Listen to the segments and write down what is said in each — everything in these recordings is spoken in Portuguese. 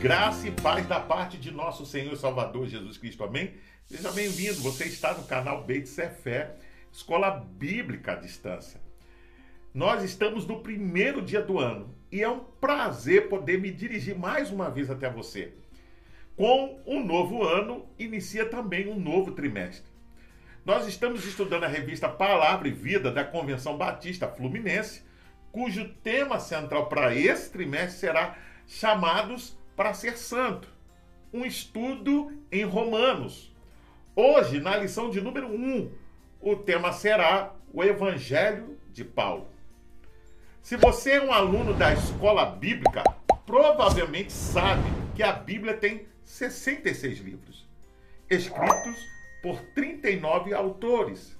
graça e paz da parte de nosso Senhor e Salvador Jesus Cristo. Amém? Seja bem-vindo. Você está no canal Beit Fé, Escola Bíblica à Distância. Nós estamos no primeiro dia do ano e é um prazer poder me dirigir mais uma vez até você. Com um novo ano, inicia também um novo trimestre. Nós estamos estudando a revista Palavra e Vida da Convenção Batista Fluminense, cujo tema central para esse trimestre será Chamados para ser santo. Um estudo em Romanos. Hoje, na lição de número 1, o tema será o Evangelho de Paulo. Se você é um aluno da escola bíblica, provavelmente sabe que a Bíblia tem 66 livros, escritos por 39 autores.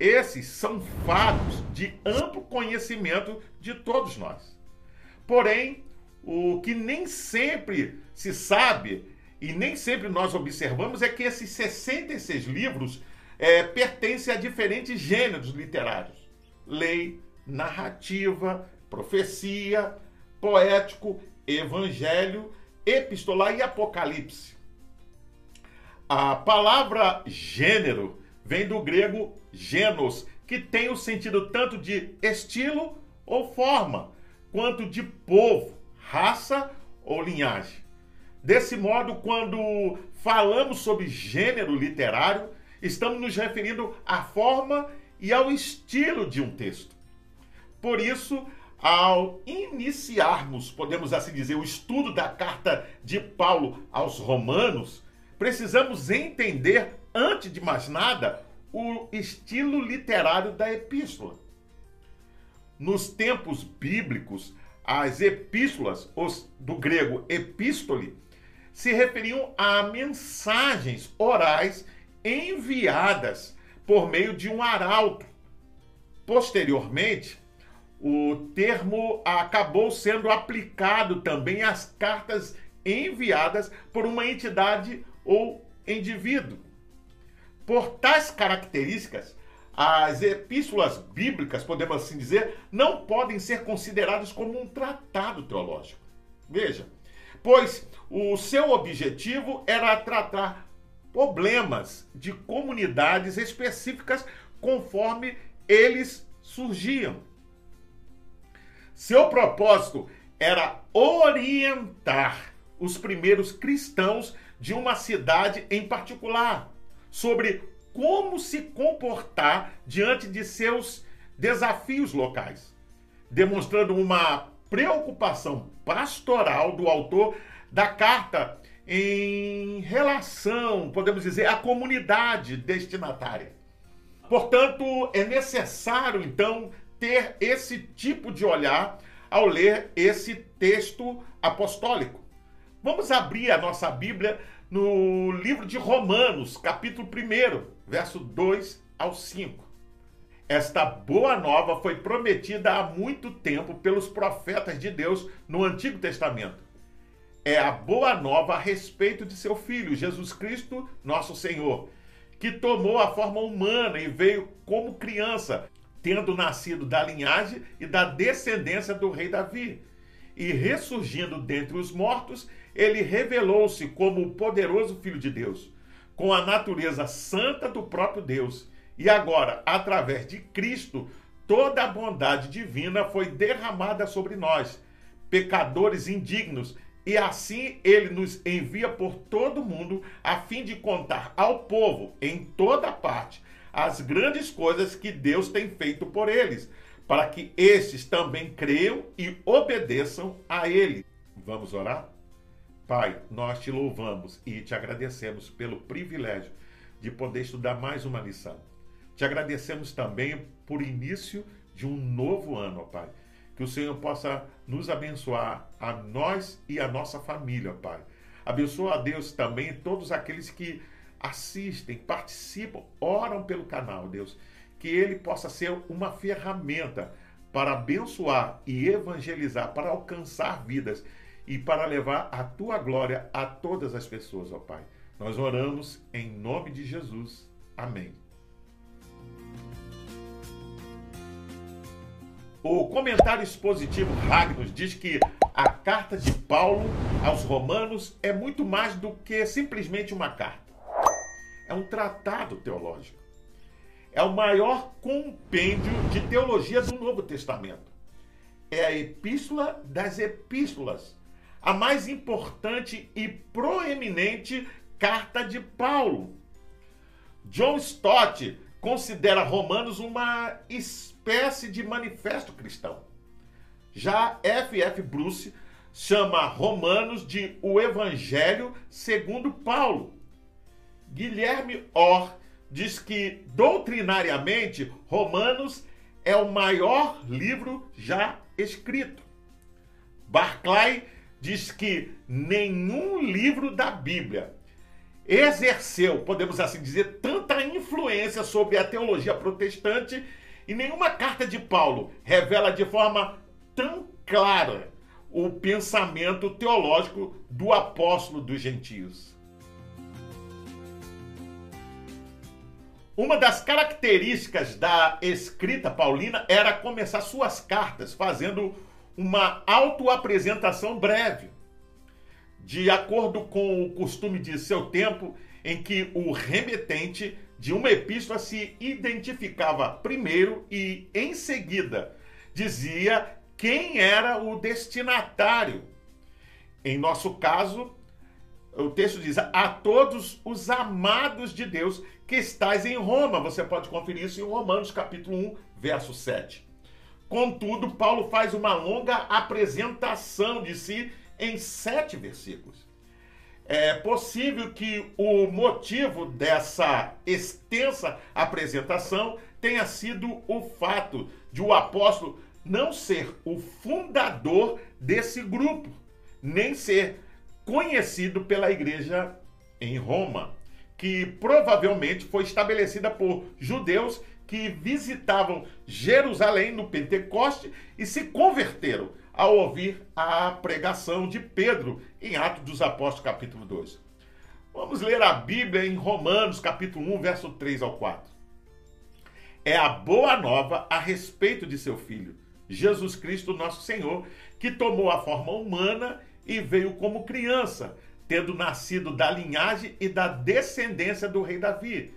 Esses são fatos de amplo conhecimento de todos nós. Porém, o que nem sempre se sabe e nem sempre nós observamos é que esses 66 livros é, pertencem a diferentes gêneros literários: lei, narrativa, profecia, poético, evangelho, epistolar e apocalipse. A palavra gênero vem do grego genos, que tem o sentido tanto de estilo ou forma, quanto de povo, raça ou linhagem. Desse modo, quando falamos sobre gênero literário, estamos nos referindo à forma e ao estilo de um texto. Por isso, ao iniciarmos, podemos assim dizer, o estudo da carta de Paulo aos Romanos, precisamos entender, antes de mais nada, o estilo literário da epístola. Nos tempos bíblicos, as epístolas, os, do grego epístole, se referiam a mensagens orais enviadas por meio de um arauto. Posteriormente, o termo acabou sendo aplicado também às cartas enviadas por uma entidade ou indivíduo. Por tais características, as epístolas bíblicas, podemos assim dizer, não podem ser consideradas como um tratado teológico. Veja, pois o seu objetivo era tratar problemas de comunidades específicas conforme eles surgiam. Seu propósito era orientar os primeiros cristãos de uma cidade em particular sobre como se comportar diante de seus desafios locais, demonstrando uma preocupação pastoral do autor da carta em relação, podemos dizer, à comunidade destinatária. Portanto, é necessário então ter esse tipo de olhar ao ler esse texto apostólico. Vamos abrir a nossa Bíblia no livro de Romanos, capítulo 1, verso 2 ao 5. Esta boa nova foi prometida há muito tempo pelos profetas de Deus no Antigo Testamento. É a boa nova a respeito de seu Filho, Jesus Cristo, nosso Senhor, que tomou a forma humana e veio como criança, tendo nascido da linhagem e da descendência do rei Davi. E ressurgindo dentre os mortos, ele revelou-se como o poderoso Filho de Deus com a natureza santa do próprio Deus. E agora, através de Cristo, toda a bondade divina foi derramada sobre nós, pecadores indignos, e assim ele nos envia por todo o mundo a fim de contar ao povo em toda parte as grandes coisas que Deus tem feito por eles, para que estes também creiam e obedeçam a ele. Vamos orar? Pai, nós te louvamos e te agradecemos pelo privilégio de poder estudar mais uma lição. Te agradecemos também por início de um novo ano, ó Pai. Que o Senhor possa nos abençoar, a nós e a nossa família, ó Pai. Abençoa a Deus também todos aqueles que assistem, participam, oram pelo canal, Deus. Que ele possa ser uma ferramenta para abençoar e evangelizar, para alcançar vidas e para levar a tua glória a todas as pessoas, ó Pai. Nós oramos em nome de Jesus. Amém. O comentário expositivo Ragnos diz que a carta de Paulo aos Romanos é muito mais do que simplesmente uma carta. É um tratado teológico. É o maior compêndio de teologia do Novo Testamento. É a epístola das epístolas, a mais importante e proeminente carta de Paulo. John Stott considera Romanos uma espécie de manifesto cristão. Já F. F. Bruce chama Romanos de o Evangelho segundo Paulo. Guilherme Orr diz que, doutrinariamente, Romanos é o maior livro já escrito. Barclay diz que nenhum livro da Bíblia exerceu, podemos assim dizer, tanta influência sobre a teologia protestante e nenhuma carta de Paulo revela de forma tão clara o pensamento teológico do apóstolo dos gentios. Uma das características da escrita paulina era começar suas cartas fazendo uma autoapresentação breve, de acordo com o costume de seu tempo, em que o remetente de uma epístola se identificava primeiro e, em seguida, dizia quem era o destinatário. Em nosso caso, o texto diz: A todos os amados de Deus que estais em Roma. Você pode conferir isso em Romanos, capítulo 1, verso 7. Contudo, Paulo faz uma longa apresentação de si em sete versículos. É possível que o motivo dessa extensa apresentação tenha sido o fato de o apóstolo não ser o fundador desse grupo, nem ser conhecido pela igreja em Roma, que provavelmente foi estabelecida por judeus que visitavam Jerusalém no Pentecoste e se converteram ao ouvir a pregação de Pedro em Atos dos Apóstolos, capítulo 2. Vamos ler a Bíblia em Romanos, capítulo 1, verso 3 ao 4. É a boa nova a respeito de seu filho, Jesus Cristo, nosso Senhor, que tomou a forma humana e veio como criança, tendo nascido da linhagem e da descendência do rei Davi.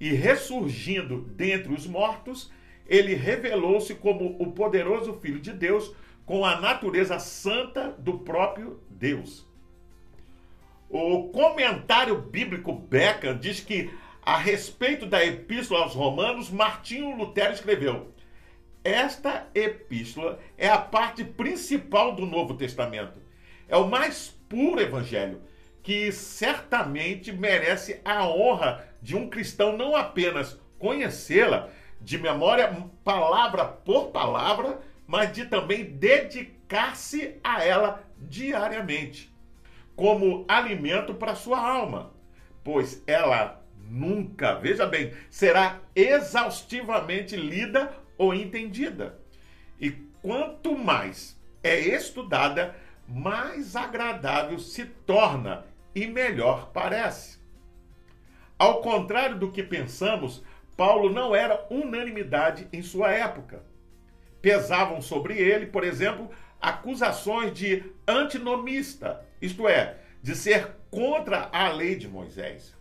E ressurgindo dentre os mortos, ele revelou-se como o poderoso Filho de Deus, com a natureza santa do próprio Deus. O comentário bíblico Becker diz que, a respeito da Epístola aos Romanos, Martinho Lutero escreveu: esta epístola é a parte principal do Novo Testamento. É o mais puro evangelho, que certamente merece a honra de um cristão não apenas conhecê-la de memória, palavra por palavra, mas de também dedicar-se a ela diariamente, como alimento para sua alma, pois ela nunca, veja bem, será exaustivamente lida ou entendida. E quanto mais é estudada, mais agradável se torna e melhor parece. Ao contrário do que pensamos, Paulo não era unanimidade em sua época. Pesavam sobre ele, por exemplo, acusações de antinomista, isto é, de ser contra a lei de Moisés.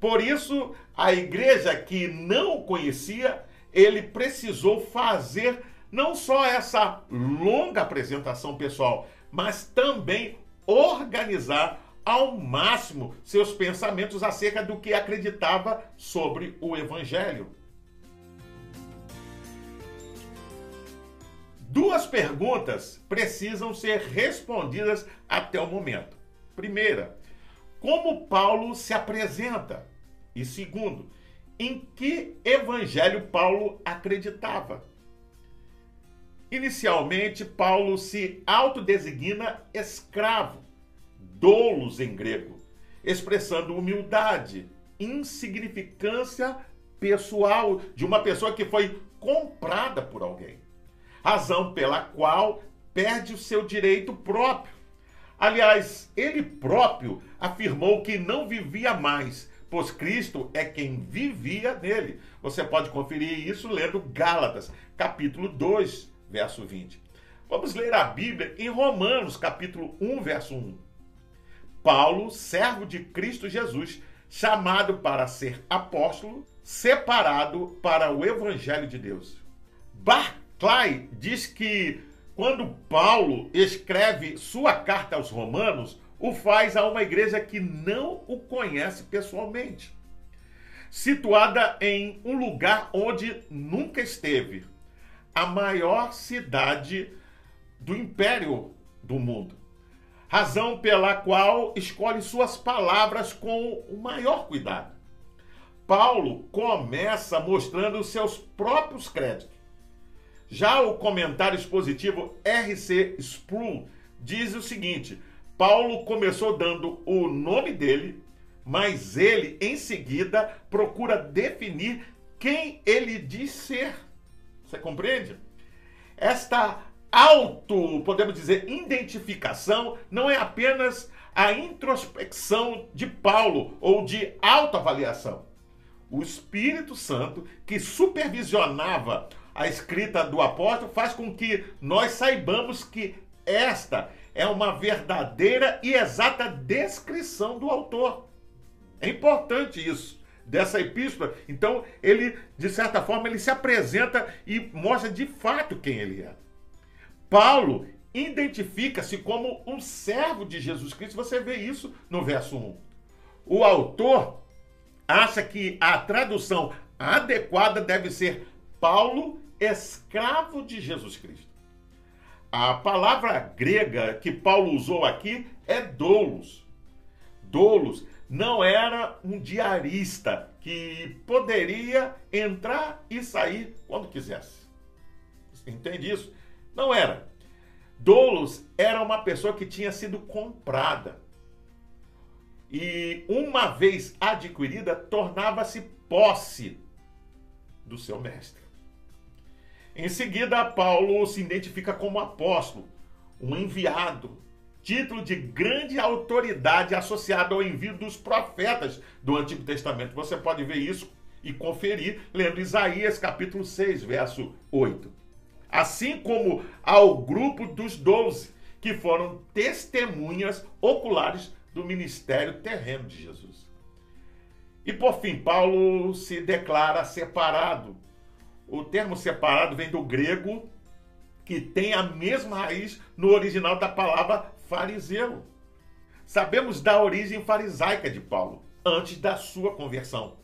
Por isso, a igreja que não o conhecia ele precisou fazer não só essa longa apresentação pessoal, mas também organizar ao máximo seus pensamentos acerca do que acreditava sobre o Evangelho. Duas perguntas precisam ser respondidas até o momento. Primeira, como Paulo se apresenta? E segundo, em que evangelho Paulo acreditava. Inicialmente, Paulo se autodesigna escravo, doulos em grego, expressando humildade, insignificância pessoal de uma pessoa que foi comprada por alguém. Razão pela qual perde o seu direito próprio. Aliás, ele próprio afirmou que não vivia mais, pois Cristo é quem vivia nele. Você pode conferir isso lendo Gálatas, capítulo 2, verso 20. Vamos ler a Bíblia em Romanos, capítulo 1, verso 1. Paulo, servo de Cristo Jesus, chamado para ser apóstolo, separado para o evangelho de Deus. Barclay diz que quando Paulo escreve sua carta aos Romanos, o faz a uma igreja que não o conhece pessoalmente, situada em um lugar onde nunca esteve, a maior cidade do império do mundo. Razão pela qual escolhe suas palavras com o maior cuidado. Paulo começa mostrando seus próprios créditos. Já o comentário expositivo R.C. Sproul diz o seguinte: Paulo começou dando o nome dele, mas ele em seguida procura definir quem ele diz ser. Você compreende? Esta auto, podemos dizer, identificação não é apenas a introspecção de Paulo ou de autoavaliação. O Espírito Santo, que supervisionava a escrita do apóstolo, faz com que nós saibamos que esta é uma verdadeira e exata descrição do autor. É importante isso dessa epístola. Então, ele, de certa forma, ele se apresenta e mostra de fato quem ele é. Paulo identifica-se como um servo de Jesus Cristo. Você vê isso no verso 1. O autor acha que a tradução adequada deve ser Paulo, escravo de Jesus Cristo. A palavra grega que Paulo usou aqui é doulos. Doulos não era um diarista que poderia entrar e sair quando quisesse. Entende isso? Não era. Doulos era uma pessoa que tinha sido comprada e, uma vez adquirida, tornava-se posse do seu mestre. Em seguida, Paulo se identifica como apóstolo, um enviado, título de grande autoridade associado ao envio dos profetas do Antigo Testamento. Você pode ver isso e conferir lendo Isaías capítulo 6, verso 8. Assim como ao grupo dos doze, que foram testemunhas oculares do ministério terreno de Jesus. E por fim, Paulo se declara separado. O termo separado vem do grego, que tem a mesma raiz no original da palavra fariseu. Sabemos da origem farisaica de Paulo, antes da sua conversão.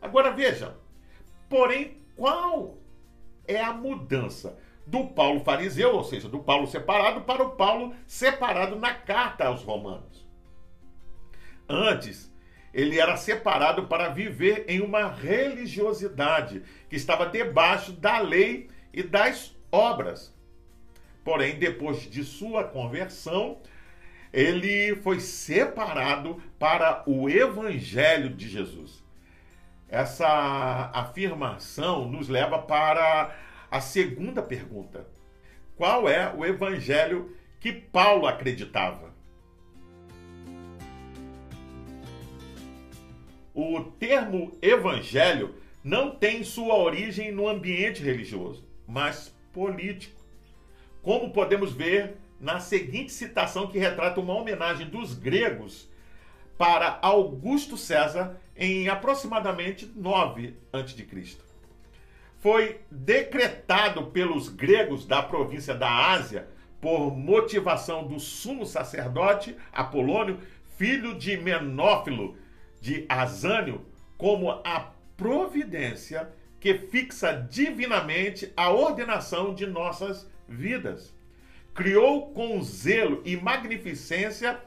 Agora veja, porém, qual é a mudança do Paulo fariseu, ou seja, do Paulo separado, para o Paulo separado na carta aos Romanos? Antes, ele era separado para viver em uma religiosidade que estava debaixo da lei e das obras. Porém, depois de sua conversão, ele foi separado para o evangelho de Jesus. Essa afirmação nos leva para a segunda pergunta: qual é o evangelho que Paulo acreditava? o termo evangelho não tem sua origem no ambiente religioso, mas político. Como podemos ver na seguinte citação que retrata uma homenagem dos gregos para Augusto César em aproximadamente 9 a.C. Foi decretado pelos gregos da província da Ásia por motivação do sumo sacerdote Apolônio, filho de Menófilo, de Asânio como a providência que fixa divinamente a ordenação de nossas vidas. Criou com zelo e magnificência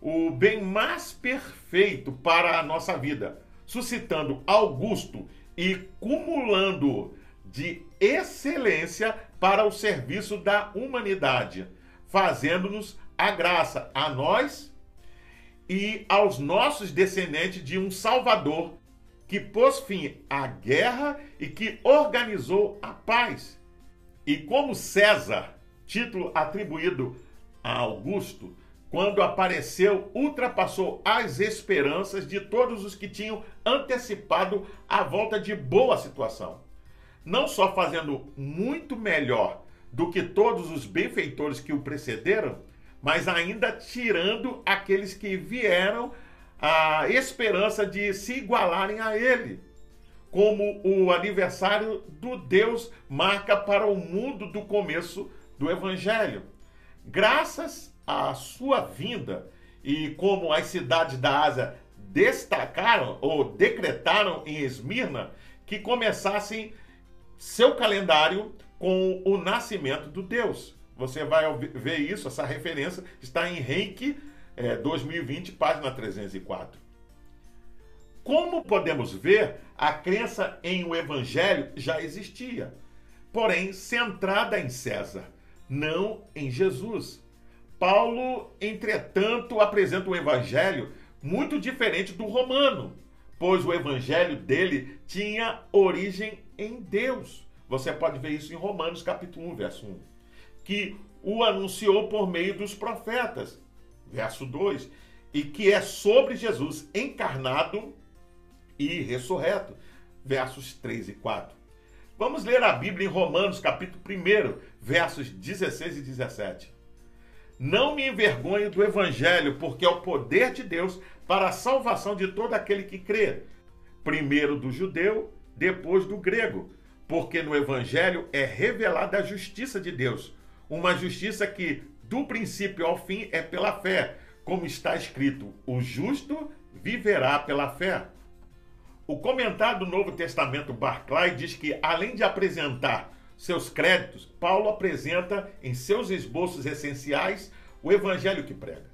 o bem mais perfeito para a nossa vida, suscitando Augusto e cumulando de excelência para o serviço da humanidade, fazendo-nos a graça a nós e aos nossos descendentes de um Salvador que pôs fim à guerra e que organizou a paz. E como César, título atribuído a Augusto, quando apareceu, ultrapassou as esperanças de todos os que tinham antecipado a volta de boa situação. Não só fazendo muito melhor do que todos os benfeitores que o precederam, mas ainda tirando aqueles que vieram a esperança de se igualarem a ele, como o aniversário do Deus marca para o mundo do começo do evangelho. Graças à sua vinda e como as cidades da Ásia destacaram ou decretaram em Esmirna que começassem seu calendário com o nascimento do Deus. Você vai ver isso, essa referência está em Reiki é, 2020, página 304. Como podemos ver, a crença em o Evangelho já existia, porém centrada em César, não em Jesus. Paulo, entretanto, apresenta o Evangelho muito diferente do romano, pois o Evangelho dele tinha origem em Deus. Você pode ver isso em Romanos capítulo 1, verso 1. Que o anunciou por meio dos profetas, verso 2, e que é sobre Jesus encarnado e ressurreto, versos 3 e 4. Vamos ler a Bíblia em Romanos, capítulo 1, versos 16 e 17. Não me envergonhe do evangelho, porque é o poder de Deus para a salvação de todo aquele que crê, primeiro do judeu, depois do grego, porque no evangelho é revelada a justiça de Deus, uma justiça que do princípio ao fim é pela fé, como está escrito: o justo viverá pela fé. O comentário do Novo Testamento Barclay diz que, além de apresentar seus créditos, Paulo apresenta em seus esboços essenciais o evangelho que prega.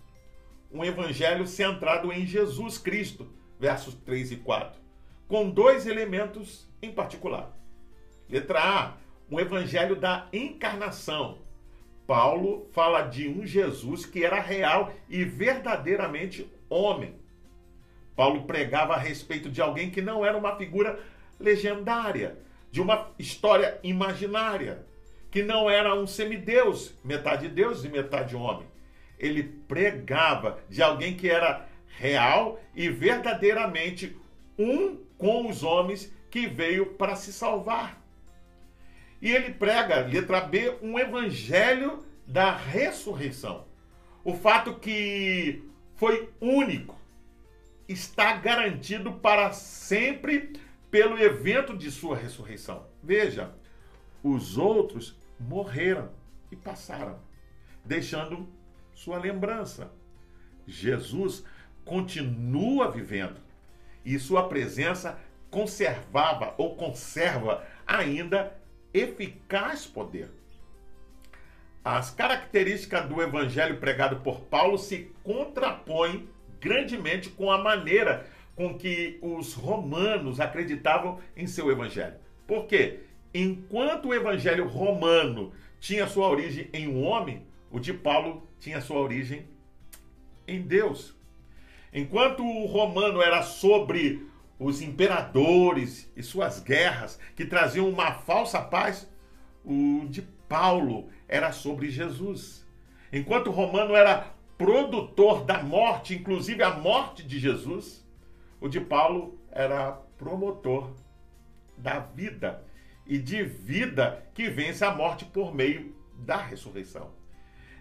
Um evangelho centrado em Jesus Cristo, versos 3 e 4, com dois elementos em particular. Letra A, um evangelho da encarnação, Paulo fala de um Jesus que era real e verdadeiramente homem. Paulo pregava a respeito de alguém que não era uma figura legendária, de uma história imaginária, que não era um semideus, metade Deus e metade homem. Ele pregava de alguém que era real e verdadeiramente um com os homens que veio para se salvar. E ele prega, letra B, um evangelho da ressurreição. O fato que foi único está garantido para sempre pelo evento de sua ressurreição. Veja, os outros morreram e passaram, deixando sua lembrança. Jesus continua vivendo e sua presença conservava ou conserva ainda eficaz poder. As características do evangelho pregado por Paulo se contrapõem grandemente com a maneira com que os romanos acreditavam em seu evangelho. Por quê? Enquanto o evangelho romano tinha sua origem em um homem, o de Paulo tinha sua origem em Deus. Enquanto o romano era sobre os imperadores e suas guerras que traziam uma falsa paz, o de Paulo era sobre Jesus. Enquanto o romano era produtor da morte, inclusive a morte de Jesus, o de Paulo era promotor da vida e de vida que vence a morte por meio da ressurreição.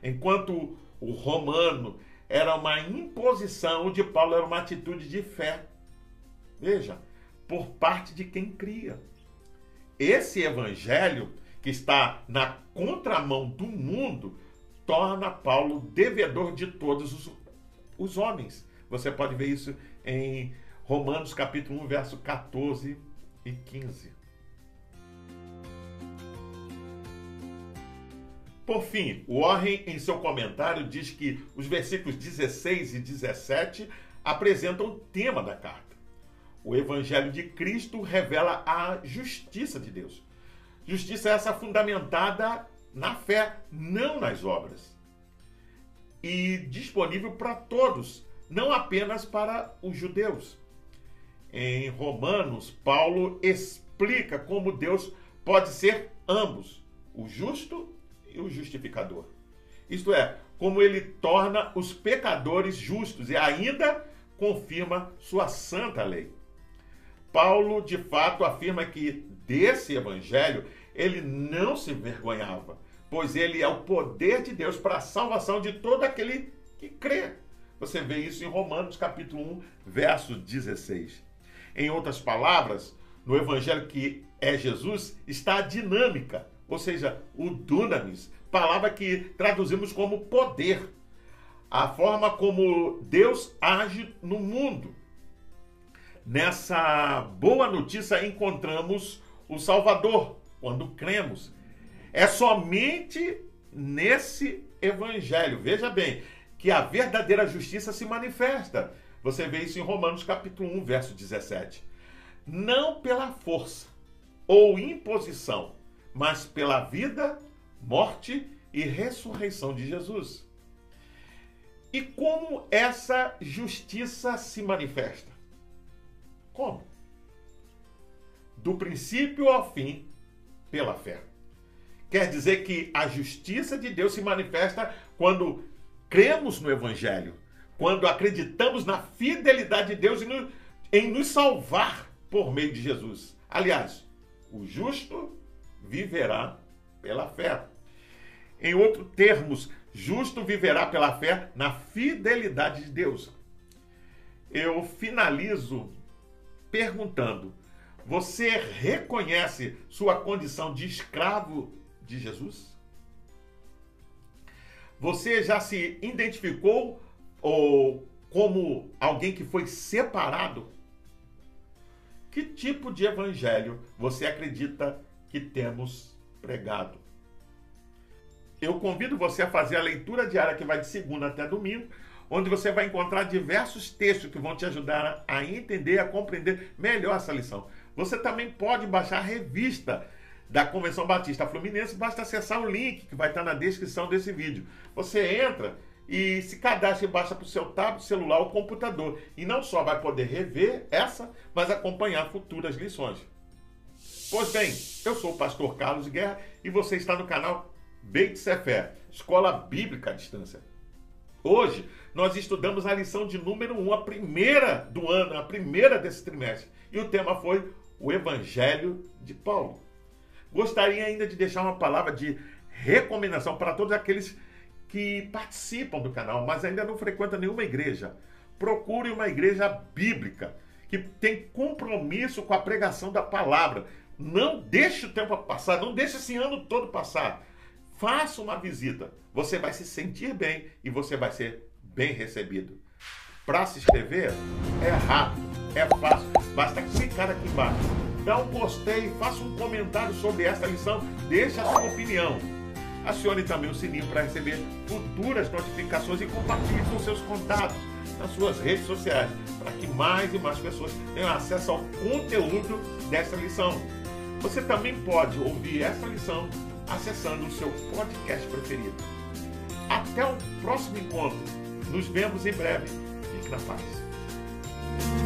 Enquanto o romano era uma imposição, de Paulo era uma atitude de fé Veja, por parte de quem cria. Esse evangelho que está na contramão do mundo torna Paulo devedor de todos os, os homens. Você pode ver isso em Romanos capítulo 1, verso 14 e 15. Por fim, Warren, em seu comentário, diz que os versículos 16 e 17 apresentam o tema da carta. O Evangelho de Cristo revela a justiça de Deus. Justiça essa fundamentada na fé, não nas obras. E disponível para todos, não apenas para os judeus. Em Romanos, Paulo explica como Deus pode ser ambos, o justo e o justificador. Isto é, como ele torna os pecadores justos e ainda confirma sua santa lei. Paulo de fato afirma que desse evangelho ele não se envergonhava, pois ele é o poder de Deus para a salvação de todo aquele que crê. Você vê isso em Romanos capítulo 1, verso 16. Em outras palavras, no evangelho que é Jesus, está a dinâmica, ou seja, o dunamis, palavra que traduzimos como poder. A forma como Deus age no mundo. Nessa boa notícia encontramos o Salvador, quando cremos. É somente nesse evangelho, veja bem, que a verdadeira justiça se manifesta. Você vê isso em Romanos capítulo 1, verso 17. Não pela força ou imposição, mas pela vida, morte e ressurreição de Jesus. E como essa justiça se manifesta? Como? Do princípio ao fim, pela fé. Quer dizer que a justiça de Deus se manifesta quando cremos no Evangelho, quando acreditamos na fidelidade de Deus em nos salvar por meio de Jesus. Aliás, o justo viverá pela fé. Em outros termos, justo viverá pela fé na fidelidade de Deus. Eu finalizo perguntando: você reconhece sua condição de escravo de Jesus? Você já se identificou ou como alguém que foi separado? Que tipo de evangelho você acredita que temos pregado? Eu convido você a fazer a leitura diária que vai de segunda até domingo, onde você vai encontrar diversos textos que vão te ajudar a entender, a compreender melhor essa lição. Você também pode baixar a revista da Convenção Batista Fluminense, basta acessar o link que vai estar na descrição desse vídeo. Você entra e se cadastra e baixa para o seu tablet, celular ou computador. E não só vai poder rever essa, mas acompanhar futuras lições. Pois bem, eu sou o pastor Carlos Guerra e você está no canal Beit Sefer, Escola Bíblica à Distância. Hoje nós estudamos a lição de número 1, a primeira do ano, a primeira desse trimestre. E o tema foi o Evangelho de Paulo. Gostaria ainda de deixar uma palavra de recomendação para todos aqueles que participam do canal, mas ainda não frequentam nenhuma igreja. Procure uma igreja bíblica, que tem compromisso com a pregação da palavra. Não deixe o tempo passar, não deixe esse ano todo passar. Faça uma visita. Você vai se sentir bem e você vai ser bem recebido. Para se inscrever, é rápido, é fácil. Basta clicar aqui embaixo dá um gostei, faça um comentário sobre esta lição, deixe a sua opinião. Acione também o sininho para receber futuras notificações e compartilhe com seus contatos nas suas redes sociais, para que mais e mais pessoas tenham acesso ao conteúdo desta lição. Você também pode ouvir esta lição acessando o seu podcast preferido. Até o próximo encontro. Nos vemos em breve. Fique na paz.